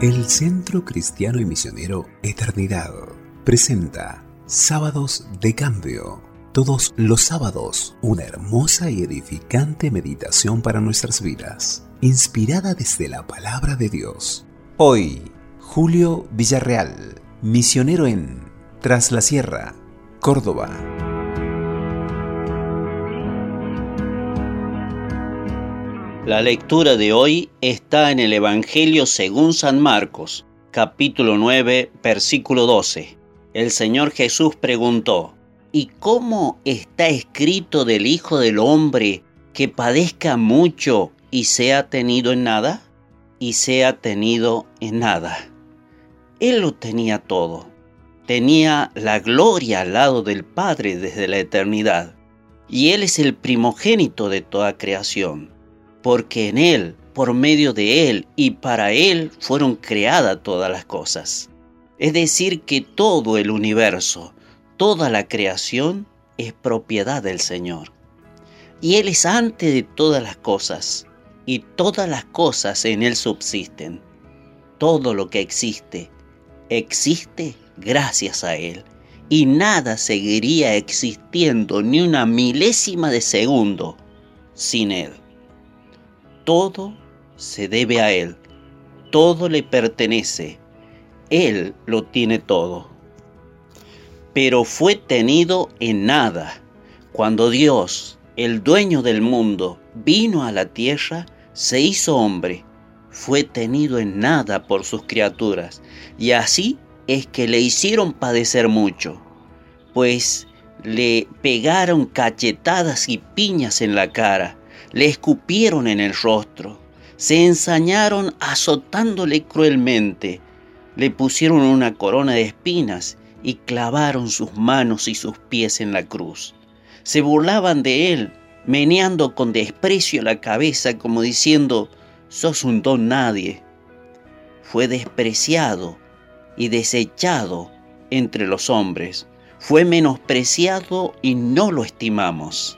El Centro Cristiano y Misionero Eternidad presenta Sábados de Cambio. Todos los sábados, una hermosa y edificante meditación para nuestras vidas, inspirada desde la palabra de Dios. Hoy, Julio Villarreal, misionero en Tras la Sierra, Córdoba. La lectura de hoy está en el Evangelio según San Marcos, capítulo 9, versículo 12. El Señor Jesús preguntó, ¿Y cómo está escrito del Hijo del Hombre que padezca mucho y sea tenido en nada? Y sea tenido en nada. Él lo tenía todo. Tenía la gloria al lado del Padre desde la eternidad. Y Él es el primogénito de toda creación porque en Él, por medio de Él y para Él fueron creadas todas las cosas. Es decir, que todo el universo, toda la creación es propiedad del Señor. Y Él es antes de todas las cosas, y todas las cosas en Él subsisten. Todo lo que existe, existe gracias a Él. Y nada seguiría existiendo ni una milésima de segundo sin Él todo se debe a Él, todo le pertenece, Él lo tiene todo. Pero fue tenido en nada. Cuando Dios, el dueño del mundo, vino a la tierra, se hizo hombre, fue tenido en nada por sus criaturas, y así es que le hicieron padecer mucho, pues le pegaron cachetadas y piñas en la cara, le escupieron en el rostro, se ensañaron azotándole cruelmente, le pusieron una corona de espinas y clavaron sus manos y sus pies en la cruz. Se burlaban de él, meneando con desprecio la cabeza como diciendo, sos un don nadie. Fue despreciado y desechado entre los hombres, fue menospreciado y no lo estimamos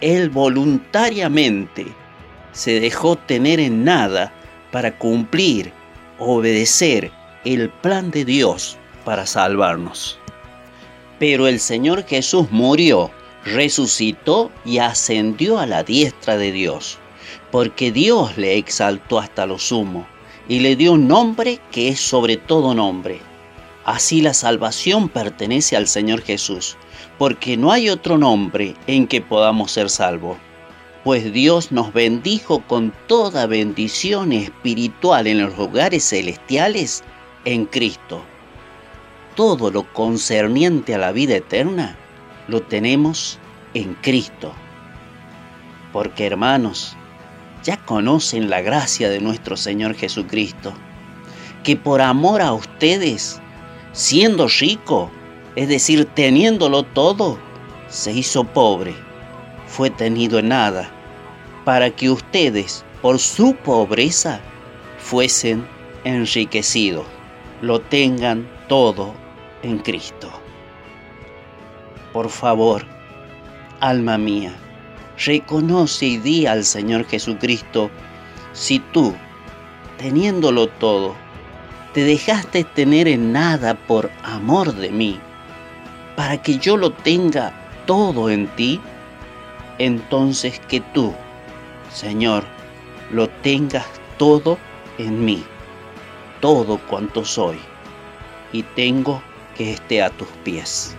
Él voluntariamente se dejó tener en nada para cumplir, obedecer el plan de Dios para salvarnos. Pero el Señor Jesús murió, resucitó y ascendió a la diestra de Dios, porque Dios le exaltó hasta lo sumo y le dio un nombre que es sobre todo nombre. Así la salvación pertenece al Señor Jesús porque no hay otro nombre en que podamos ser salvos. Pues Dios nos bendijo con toda bendición espiritual en los lugares celestiales en Cristo. Todo lo concerniente a la vida eterna lo tenemos en Cristo. Porque hermanos, ya conocen la gracia de nuestro Señor Jesucristo, que por amor a ustedes, siendo rico, es decir, teniéndolo todo, se hizo pobre, fue tenido en nada, para que ustedes, por su pobreza, fuesen enriquecidos, lo tengan todo en Cristo. Por favor, alma mía, reconoce y di al Señor Jesucristo si tú, teniéndolo todo, te dejaste tener en nada por amor de mí para que yo lo tenga todo en ti, entonces que tú, Señor, lo tengas todo en mí, todo cuanto soy, y tengo que esté a tus pies.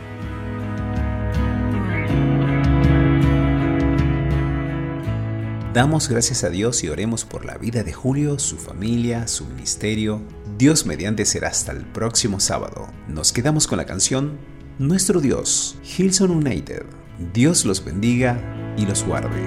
Damos gracias a Dios y oremos por la vida de Julio, su familia, su ministerio. Dios mediante será hasta el próximo sábado. Nos quedamos con la canción nuestro Dios, Hilson United. Dios los bendiga y los guarde.